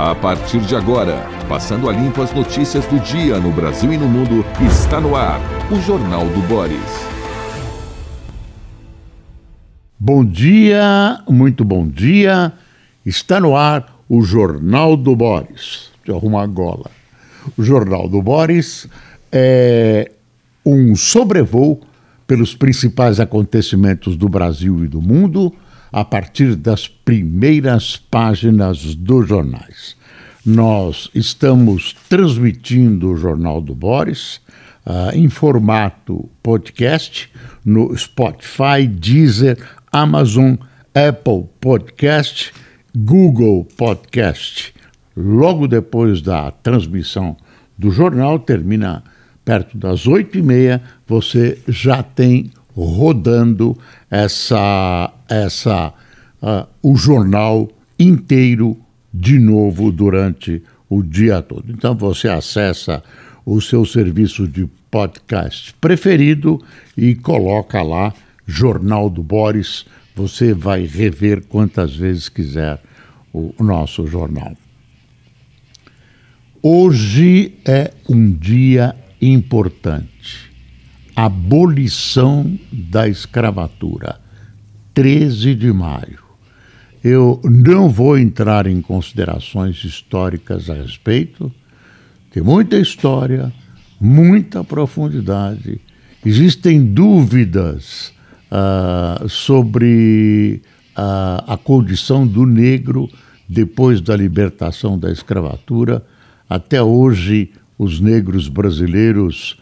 A partir de agora, passando a limpo as notícias do dia no Brasil e no mundo, está no ar o Jornal do Boris. Bom dia, muito bom dia. Está no ar o Jornal do Boris. Deixa eu arrumar a gola. O Jornal do Boris é um sobrevoo pelos principais acontecimentos do Brasil e do mundo a partir das primeiras páginas dos jornais. Nós estamos transmitindo o Jornal do Boris uh, em formato podcast no Spotify, Deezer, Amazon, Apple Podcast, Google Podcast. Logo depois da transmissão do jornal, termina perto das oito e meia, você já tem rodando essa, essa uh, o jornal inteiro de novo durante o dia todo. Então você acessa o seu serviço de podcast preferido e coloca lá Jornal do Boris. Você vai rever quantas vezes quiser o nosso jornal. Hoje é um dia importante. Abolição da escravatura. 13 de maio. Eu não vou entrar em considerações históricas a respeito. Tem muita história, muita profundidade. Existem dúvidas uh, sobre uh, a condição do negro depois da libertação da escravatura. Até hoje, os negros brasileiros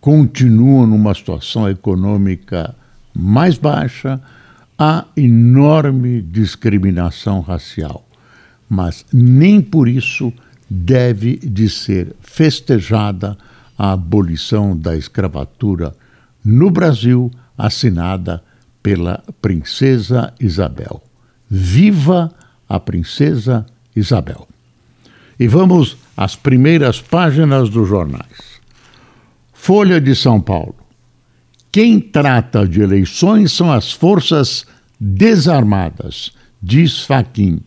continuam numa situação econômica mais baixa, há enorme discriminação racial, mas nem por isso deve de ser festejada a abolição da escravatura no Brasil assinada pela Princesa Isabel. Viva a Princesa Isabel! E vamos às primeiras páginas dos jornais. Folha de São Paulo. Quem trata de eleições são as forças desarmadas, diz Faquim.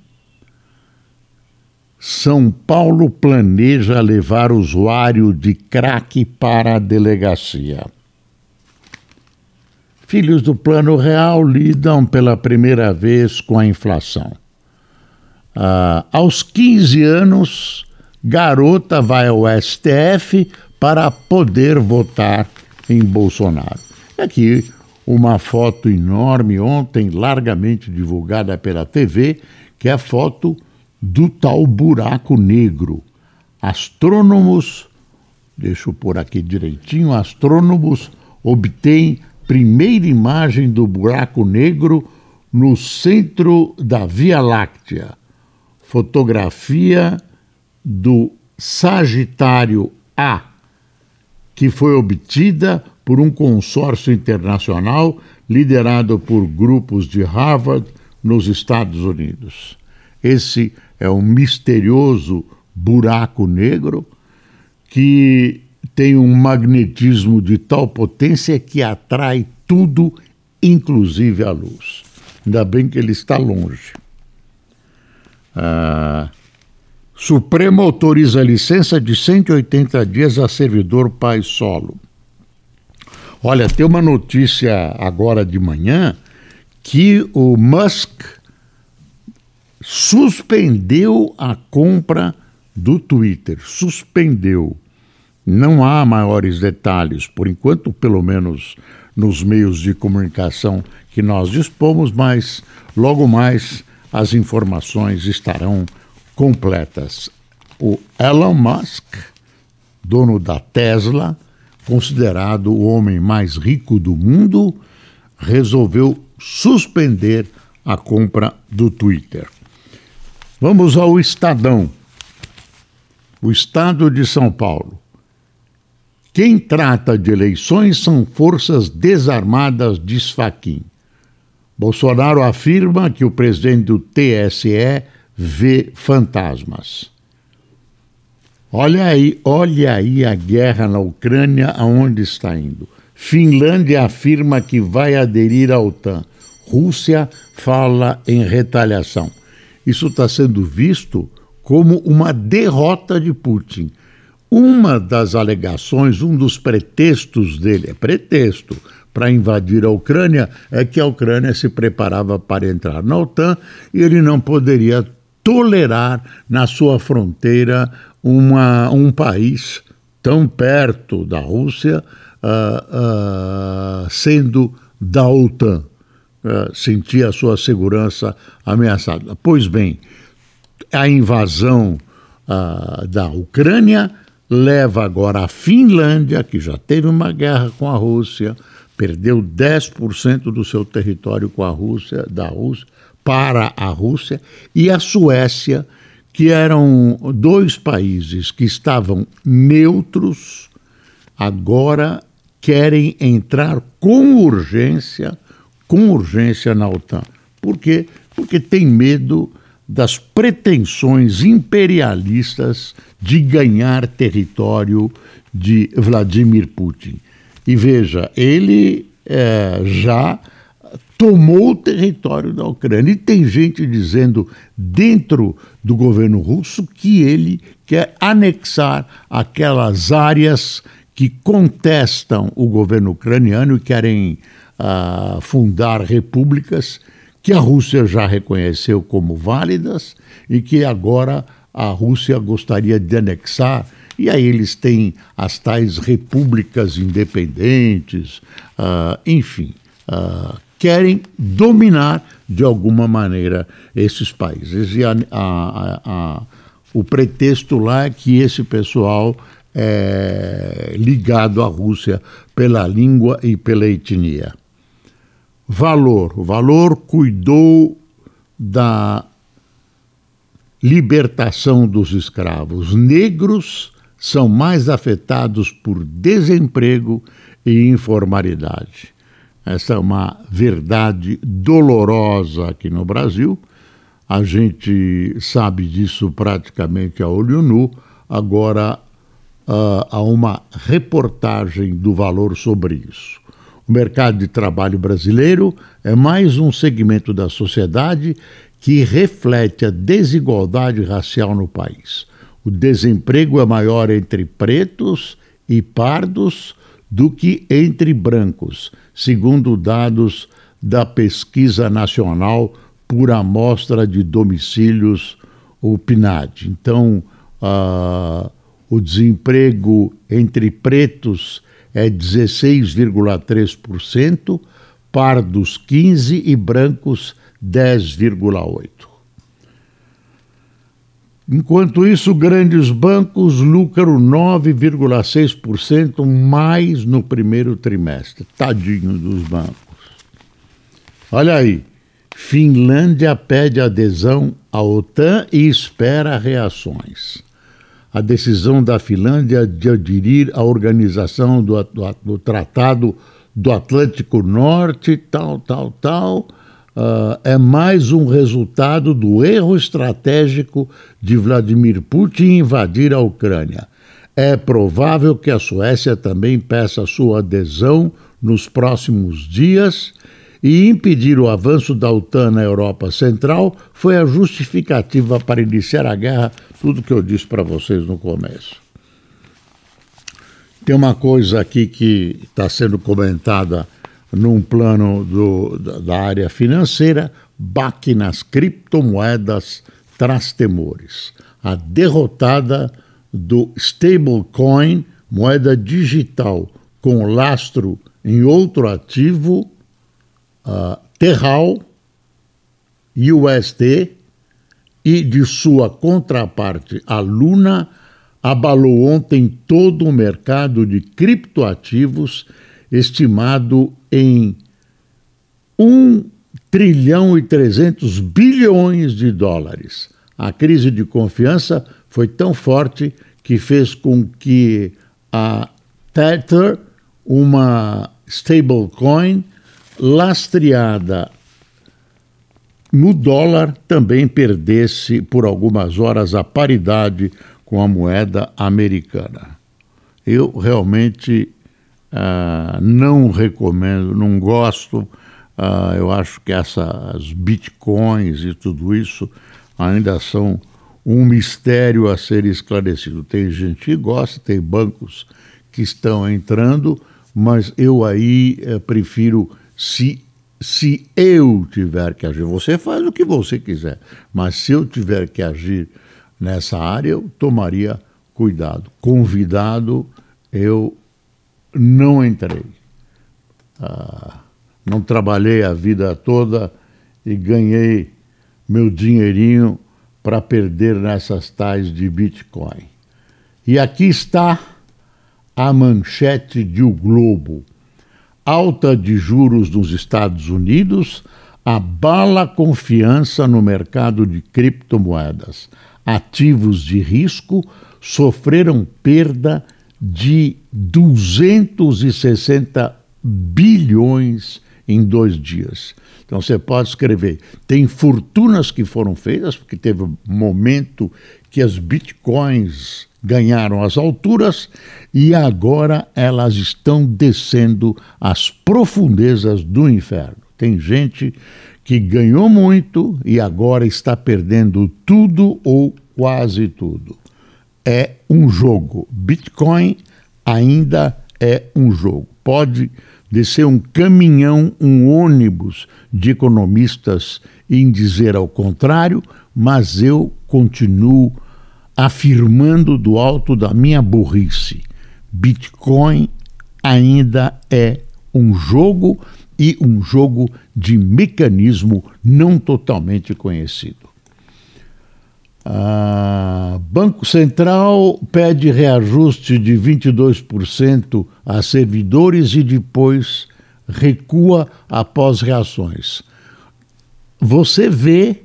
São Paulo planeja levar usuário de crack para a delegacia. Filhos do Plano Real lidam pela primeira vez com a inflação. Ah, aos 15 anos, garota vai ao STF para poder votar em Bolsonaro. Aqui uma foto enorme ontem, largamente divulgada pela TV, que é a foto do tal buraco negro. Astrônomos, deixa eu pôr aqui direitinho, astrônomos obtêm primeira imagem do buraco negro no centro da Via Láctea. Fotografia do Sagitário A, que foi obtida por um consórcio internacional liderado por grupos de Harvard nos Estados Unidos. Esse é um misterioso buraco negro que tem um magnetismo de tal potência que atrai tudo, inclusive a luz. Ainda bem que ele está longe. Ah, Supremo autoriza licença de 180 dias a servidor pai solo. Olha, tem uma notícia agora de manhã que o Musk suspendeu a compra do Twitter. Suspendeu. Não há maiores detalhes, por enquanto, pelo menos nos meios de comunicação que nós dispomos, mas logo mais as informações estarão completas. O Elon Musk, dono da Tesla, considerado o homem mais rico do mundo, resolveu suspender a compra do Twitter. Vamos ao Estadão. O Estado de São Paulo. Quem trata de eleições são forças desarmadas, diz Faquim. Bolsonaro afirma que o presidente do TSE vê fantasmas. Olha aí, olha aí a guerra na Ucrânia aonde está indo. Finlândia afirma que vai aderir à OTAN. Rússia fala em retaliação. Isso está sendo visto como uma derrota de Putin. Uma das alegações, um dos pretextos dele, é pretexto, para invadir a Ucrânia é que a Ucrânia se preparava para entrar na OTAN e ele não poderia tolerar na sua fronteira uma, um país tão perto da Rússia uh, uh, sendo da OTAN. Uh, a sua segurança ameaçada. Pois bem, a invasão da Ucrânia leva agora a Finlândia, que já teve uma guerra com a Rússia, perdeu 10% do seu território com a Rússia, da Rússia, para a Rússia, e a Suécia, que eram dois países que estavam neutros, agora querem entrar com urgência, com urgência na OTAN. Por quê? Porque tem medo das pretensões imperialistas de ganhar território de Vladimir Putin. E veja, ele é, já tomou o território da Ucrânia. E tem gente dizendo dentro do governo russo que ele quer anexar aquelas áreas que contestam o governo ucraniano e querem uh, fundar repúblicas que a Rússia já reconheceu como válidas e que agora a Rússia gostaria de anexar e aí eles têm as tais repúblicas independentes, uh, enfim, uh, querem dominar de alguma maneira esses países. E a, a, a, o pretexto lá é que esse pessoal é ligado à Rússia pela língua e pela etnia. Valor. O valor cuidou da libertação dos escravos negros são mais afetados por desemprego e informalidade. Essa é uma verdade dolorosa aqui no Brasil. A gente sabe disso praticamente a olho nu. Agora uh, há uma reportagem do valor sobre isso. O mercado de trabalho brasileiro é mais um segmento da sociedade que reflete a desigualdade racial no país. O desemprego é maior entre pretos e pardos do que entre brancos, segundo dados da Pesquisa Nacional por Amostra de Domicílios, o PNAD. Então, uh, o desemprego entre pretos é 16,3%, pardos 15% e brancos 10,8%. Enquanto isso, grandes bancos lucram 9,6% mais no primeiro trimestre. Tadinho dos bancos. Olha aí, Finlândia pede adesão à OTAN e espera reações. A decisão da Finlândia de aderir à organização do, do, do Tratado do Atlântico Norte, tal, tal, tal uh, é mais um resultado do erro estratégico de Vladimir Putin invadir a Ucrânia. É provável que a Suécia também peça sua adesão nos próximos dias e impedir o avanço da OTAN na Europa Central foi a justificativa para iniciar a guerra, tudo que eu disse para vocês no começo. Tem uma coisa aqui que está sendo comentada num plano do, da área financeira, baque nas criptomoedas traz temores. A derrotada do stablecoin, moeda digital com lastro em outro ativo, uh, Terral, USD, e de sua contraparte, a Luna, abalou ontem todo o mercado de criptoativos estimado em 1 trilhão e 300 bilhões de dólares. A crise de confiança foi tão forte que fez com que a Tether, uma stablecoin lastreada no dólar, também perdesse por algumas horas a paridade com a moeda americana. Eu realmente Uh, não recomendo, não gosto. Uh, eu acho que essas bitcoins e tudo isso ainda são um mistério a ser esclarecido. Tem gente que gosta, tem bancos que estão entrando, mas eu aí é, prefiro, se, se eu tiver que agir, você faz o que você quiser, mas se eu tiver que agir nessa área, eu tomaria cuidado. Convidado, eu não entrei. Ah, não trabalhei a vida toda e ganhei meu dinheirinho para perder nessas tais de Bitcoin. E aqui está a manchete de O Globo. Alta de juros nos Estados Unidos abala confiança no mercado de criptomoedas. Ativos de risco sofreram perda de 260 bilhões em dois dias. Então você pode escrever. Tem fortunas que foram feitas, porque teve um momento que as bitcoins ganharam as alturas e agora elas estão descendo às profundezas do inferno. Tem gente que ganhou muito e agora está perdendo tudo ou quase tudo. É um jogo. Bitcoin ainda é um jogo. Pode de ser um caminhão, um ônibus de economistas em dizer ao contrário, mas eu continuo afirmando do alto da minha burrice: Bitcoin ainda é um jogo e um jogo de mecanismo não totalmente conhecido. Ah, Banco Central pede reajuste de 22% a servidores e depois recua após reações. Você vê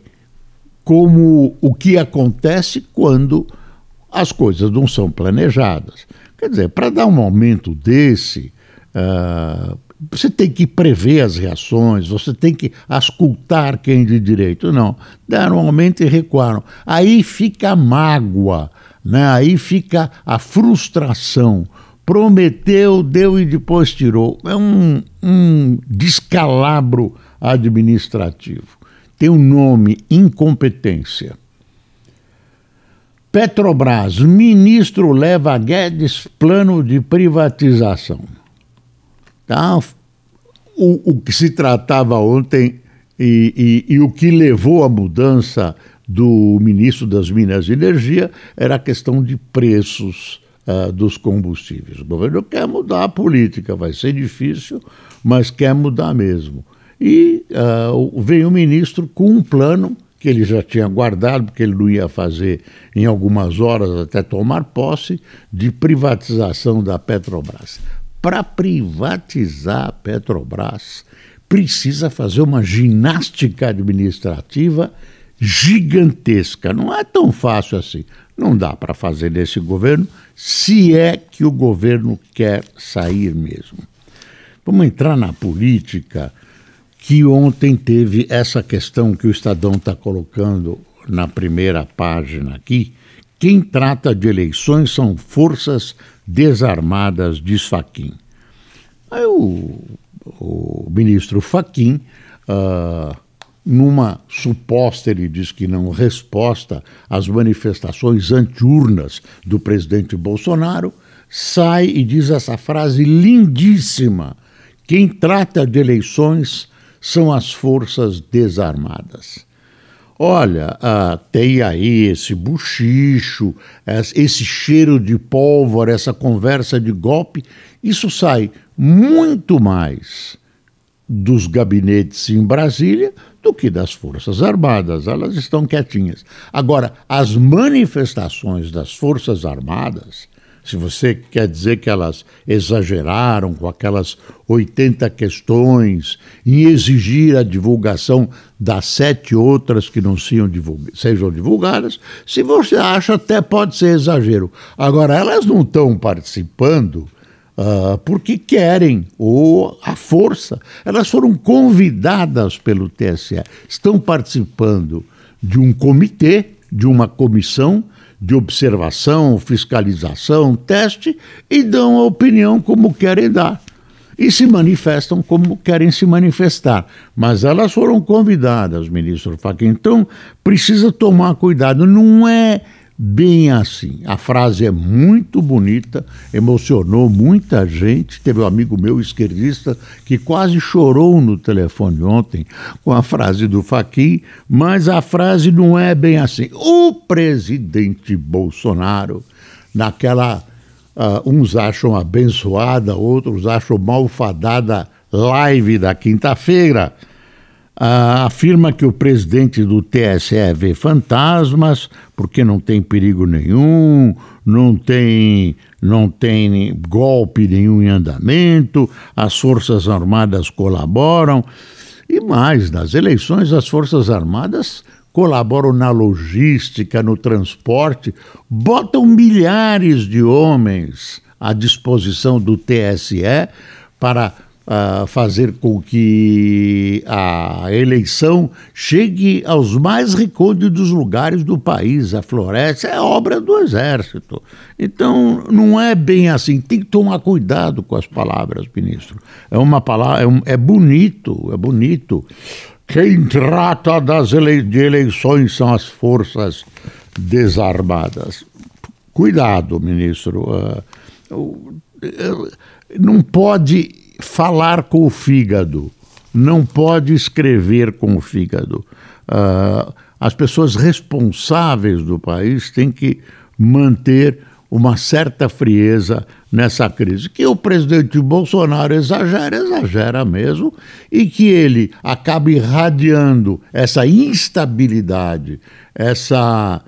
como o que acontece quando as coisas não são planejadas. Quer dizer, para dar um aumento desse, uh, você tem que prever as reações, você tem que ascultar quem de direito. Não, deram um aumento e recuaram. Aí fica a mágoa, né? aí fica a frustração. Prometeu, deu e depois tirou. É um, um descalabro administrativo. Tem o um nome: incompetência. Petrobras, ministro leva Guedes plano de privatização. Tá? O, o que se tratava ontem e, e, e o que levou à mudança do ministro das Minas e Energia era a questão de preços uh, dos combustíveis. O governo quer mudar a política, vai ser difícil, mas quer mudar mesmo. E uh, vem o ministro com um plano que ele já tinha guardado, porque ele não ia fazer em algumas horas até tomar posse, de privatização da Petrobras para privatizar a Petrobras, precisa fazer uma ginástica administrativa gigantesca. Não é tão fácil assim. Não dá para fazer nesse governo, se é que o governo quer sair mesmo. Vamos entrar na política, que ontem teve essa questão que o Estadão está colocando na primeira página aqui. Quem trata de eleições são forças desarmadas, diz Faquim. Aí o, o ministro Faquim, uh, numa suposta, ele diz que não, resposta às manifestações antiurnas do presidente Bolsonaro, sai e diz essa frase lindíssima: quem trata de eleições são as forças desarmadas. Olha, ah, tem aí esse buchicho, esse cheiro de pólvora, essa conversa de golpe, isso sai muito mais dos gabinetes em Brasília do que das Forças Armadas. Elas estão quietinhas. Agora, as manifestações das Forças Armadas se você quer dizer que elas exageraram com aquelas 80 questões em exigir a divulgação das sete outras que não sejam, divulga sejam divulgadas, se você acha, até pode ser exagero. Agora, elas não estão participando. Uh, porque querem, ou a força. Elas foram convidadas pelo TSE, estão participando de um comitê, de uma comissão de observação, fiscalização, teste e dão a opinião como querem dar. e se manifestam como querem se manifestar. Mas elas foram convidadas, ministro Fachin. Então, precisa tomar cuidado. Não é bem assim. A frase é muito bonita, emocionou muita gente. Teve um amigo meu esquerdista que quase chorou no telefone ontem com a frase do Fachin, mas a frase não é bem assim. O presidente Bolsonaro, naquela Uh, uns acham abençoada, outros acham malfadada live da quinta-feira. Uh, afirma que o presidente do TSE vê fantasmas porque não tem perigo nenhum, não tem, não tem golpe nenhum em andamento, as Forças Armadas colaboram. E mais, nas eleições, as Forças Armadas colaboram na logística, no transporte, botam milhares de homens à disposição do TSE para uh, fazer com que a eleição chegue aos mais recônditos lugares do país. A floresta é obra do Exército. Então, não é bem assim. Tem que tomar cuidado com as palavras, ministro. É uma palavra, é, um, é bonito, é bonito. Quem trata das ele de eleições são as forças desarmadas. Cuidado, ministro. Uh, não pode falar com o fígado, não pode escrever com o fígado. Uh, as pessoas responsáveis do país têm que manter uma certa frieza nessa crise. Que o presidente Bolsonaro exagera, exagera mesmo, e que ele acabe irradiando essa instabilidade, essa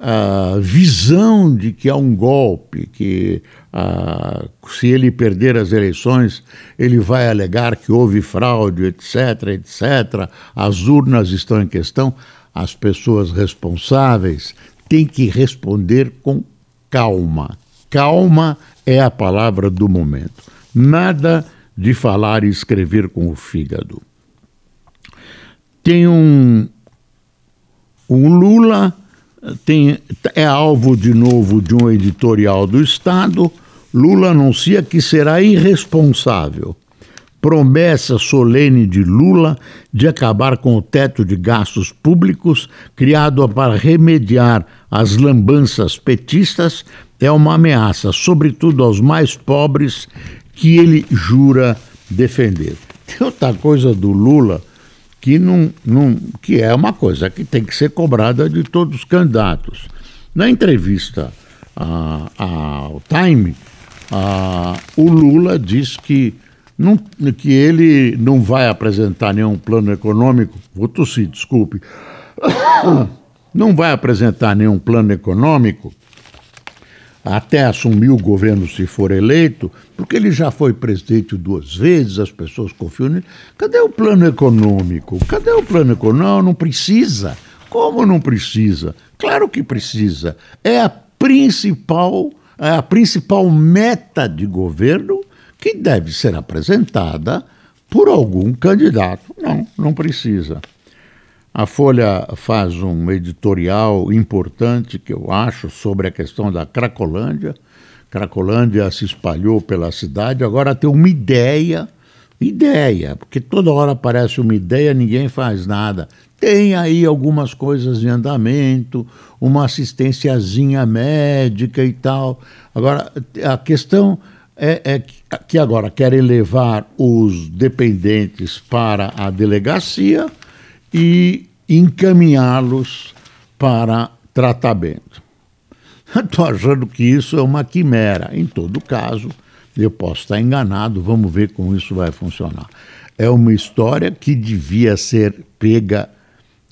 uh, visão de que há um golpe, que uh, se ele perder as eleições, ele vai alegar que houve fraude, etc., etc., as urnas estão em questão. As pessoas responsáveis têm que responder com calma. Calma é a palavra do momento. Nada de falar e escrever com o fígado. Tem um, um Lula tem, é alvo de novo de um editorial do Estado. Lula anuncia que será irresponsável. Promessa solene de Lula de acabar com o teto de gastos públicos criado para remediar as lambanças petistas é uma ameaça, sobretudo aos mais pobres, que ele jura defender. Tem outra coisa do Lula que, não, não, que é uma coisa que tem que ser cobrada de todos os candidatos. Na entrevista ao Time, o Lula diz que, não, que ele não vai apresentar nenhum plano econômico. Vou tossir, desculpe. Não vai apresentar nenhum plano econômico até assumir o governo se for eleito, porque ele já foi presidente duas vezes, as pessoas confiam nele. Cadê o plano econômico? Cadê o plano econômico? Não, não precisa. Como não precisa? Claro que precisa. É a principal, é a principal meta de governo que deve ser apresentada por algum candidato. Não, não precisa. A Folha faz um editorial importante, que eu acho, sobre a questão da Cracolândia. Cracolândia se espalhou pela cidade, agora tem uma ideia, ideia, porque toda hora aparece uma ideia, ninguém faz nada. Tem aí algumas coisas em andamento, uma assistênciazinha médica e tal. Agora, a questão é, é que agora querem levar os dependentes para a delegacia e encaminhá-los para tratamento. Estou achando que isso é uma quimera. Em todo caso, eu posso estar enganado, vamos ver como isso vai funcionar. É uma história que devia ser pega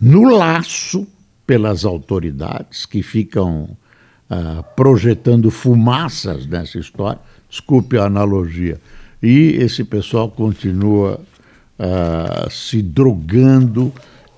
no laço pelas autoridades que ficam uh, projetando fumaças nessa história. Desculpe a analogia. E esse pessoal continua uh, se drogando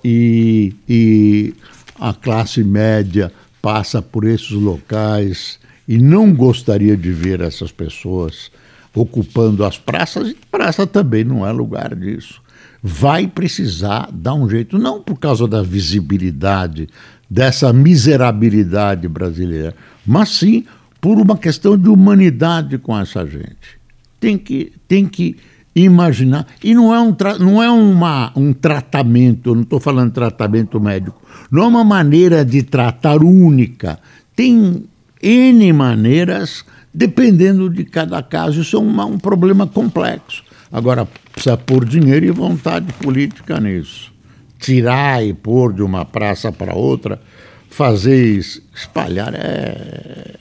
e, e a classe média passa por esses locais e não gostaria de ver essas pessoas ocupando as praças, e praça também não é lugar disso. Vai precisar dar um jeito, não por causa da visibilidade dessa miserabilidade brasileira, mas sim por uma questão de humanidade com essa gente. Tem que, tem que imaginar. E não é um, não é uma, um tratamento, eu não estou falando tratamento médico, não é uma maneira de tratar única. Tem N maneiras, dependendo de cada caso. Isso é uma, um problema complexo. Agora, precisa pôr dinheiro e vontade política nisso. Tirar e pôr de uma praça para outra, fazer espalhar é,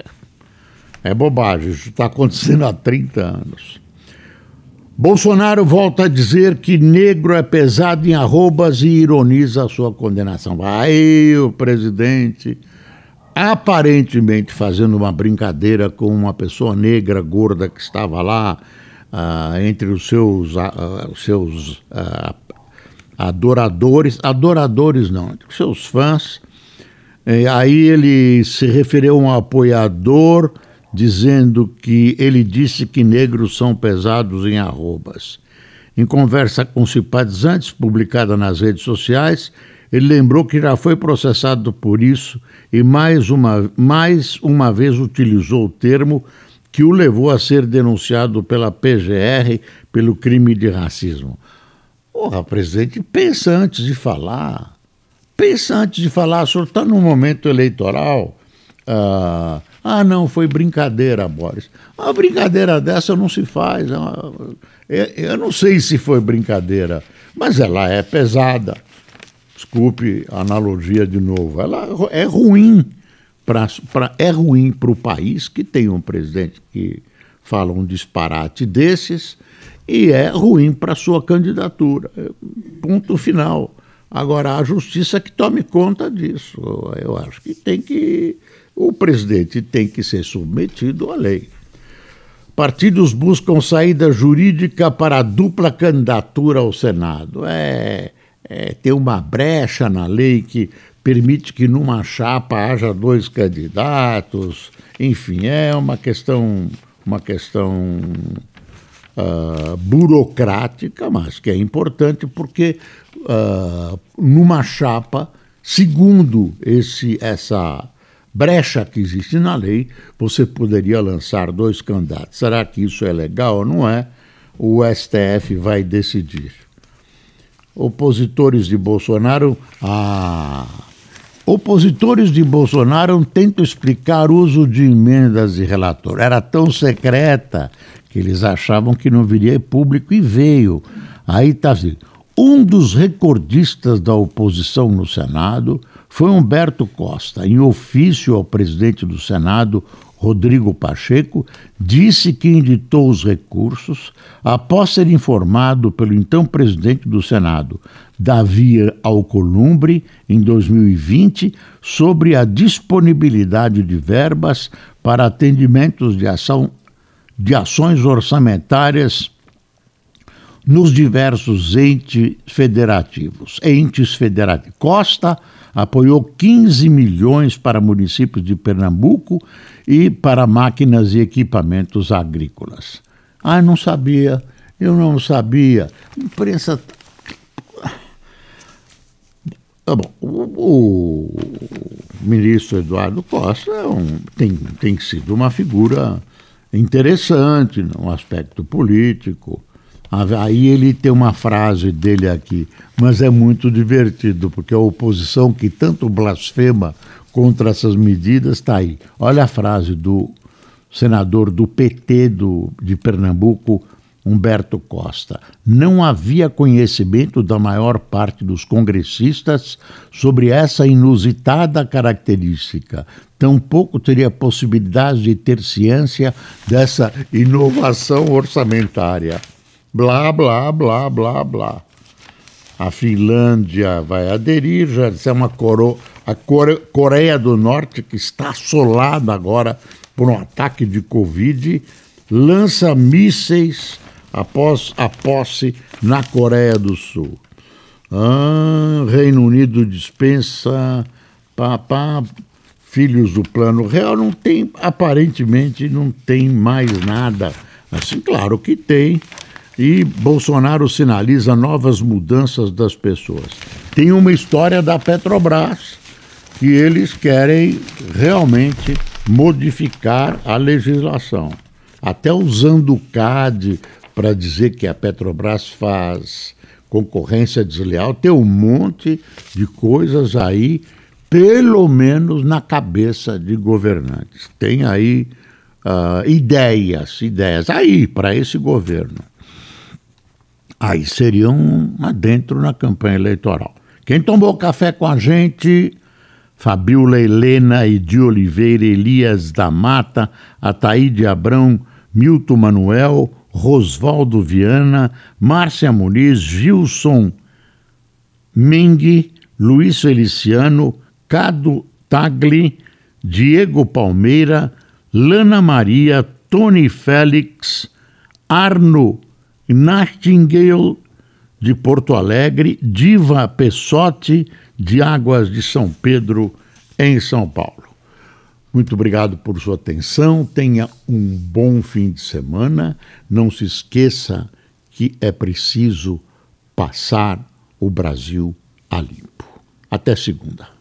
é bobagem. Isso está acontecendo há 30 anos. Bolsonaro volta a dizer que negro é pesado em arrobas e ironiza a sua condenação. Aí o presidente, aparentemente fazendo uma brincadeira com uma pessoa negra gorda que estava lá uh, entre os seus, uh, os seus uh, adoradores, adoradores não, os seus fãs. Aí ele se referiu a um apoiador dizendo que ele disse que negros são pesados em arrobas. Em conversa com simpatizantes, publicada nas redes sociais, ele lembrou que já foi processado por isso e mais uma, mais uma vez utilizou o termo que o levou a ser denunciado pela PGR pelo crime de racismo. Porra, presidente, pensa antes de falar. Pensa antes de falar. O senhor está num momento eleitoral. Ah, ah, não, foi brincadeira, Boris. Uma brincadeira dessa não se faz. É eu não sei se foi brincadeira, mas ela é pesada. Desculpe a analogia de novo. Ela é ruim. Pra, é ruim para o país que tem um presidente que fala um disparate desses e é ruim para sua candidatura. Ponto final. Agora, a justiça que tome conta disso. Eu acho que tem que o presidente tem que ser submetido à lei. Partidos buscam saída jurídica para a dupla candidatura ao Senado. É, é ter uma brecha na lei que permite que numa chapa haja dois candidatos. Enfim, é uma questão, uma questão uh, burocrática, mas que é importante porque uh, numa chapa, segundo esse, essa brecha que existe na lei, você poderia lançar dois candidatos. Será que isso é legal ou não é? O STF vai decidir. Opositores de Bolsonaro. Ah, opositores de Bolsonaro tentam explicar o uso de emendas de relator. Era tão secreta que eles achavam que não viria público e veio. Aí está assim. Um dos recordistas da oposição no Senado foi Humberto Costa, em ofício ao presidente do Senado, Rodrigo Pacheco, disse que inditou os recursos após ser informado pelo então presidente do Senado, Davi Alcolumbre, em 2020, sobre a disponibilidade de verbas para atendimentos de, ação, de ações orçamentárias nos diversos entes federativos. Entes federativos. Costa apoiou 15 milhões para municípios de Pernambuco e para máquinas e equipamentos agrícolas. Ah, não sabia, eu não sabia. Imprensa. Tá bom, o, ministro Eduardo Costa é um, tem, tem sido uma figura interessante no aspecto político Aí ele tem uma frase dele aqui, mas é muito divertido, porque a oposição que tanto blasfema contra essas medidas está aí. Olha a frase do senador do PT do, de Pernambuco, Humberto Costa. Não havia conhecimento da maior parte dos congressistas sobre essa inusitada característica. Tampouco teria possibilidade de ter ciência dessa inovação orçamentária blá, blá, blá, blá, blá. A Finlândia vai aderir, já é uma coro... a Coreia do Norte, que está assolada agora por um ataque de Covid, lança mísseis após a posse na Coreia do Sul. Ah, Reino Unido dispensa papá, filhos do plano real, não tem, aparentemente não tem mais nada. Assim, claro que tem, e Bolsonaro sinaliza novas mudanças das pessoas. Tem uma história da Petrobras que eles querem realmente modificar a legislação, até usando o CAD para dizer que a Petrobras faz concorrência desleal, tem um monte de coisas aí, pelo menos na cabeça de governantes. Tem aí uh, ideias, ideias aí para esse governo. Aí seriam adentro na campanha eleitoral. Quem tomou café com a gente Fabiola Helena e Oliveira, Elias da Mata, Ataíde Abrão, Milton Manuel, Rosvaldo Viana, Márcia Muniz, Gilson Ming, Luiz Feliciano, Cado Tagli, Diego Palmeira, Lana Maria, Tony Félix, Arno Nightingale, de Porto Alegre, Diva Pessotti, de Águas de São Pedro, em São Paulo. Muito obrigado por sua atenção. Tenha um bom fim de semana. Não se esqueça que é preciso passar o Brasil a limpo. Até segunda.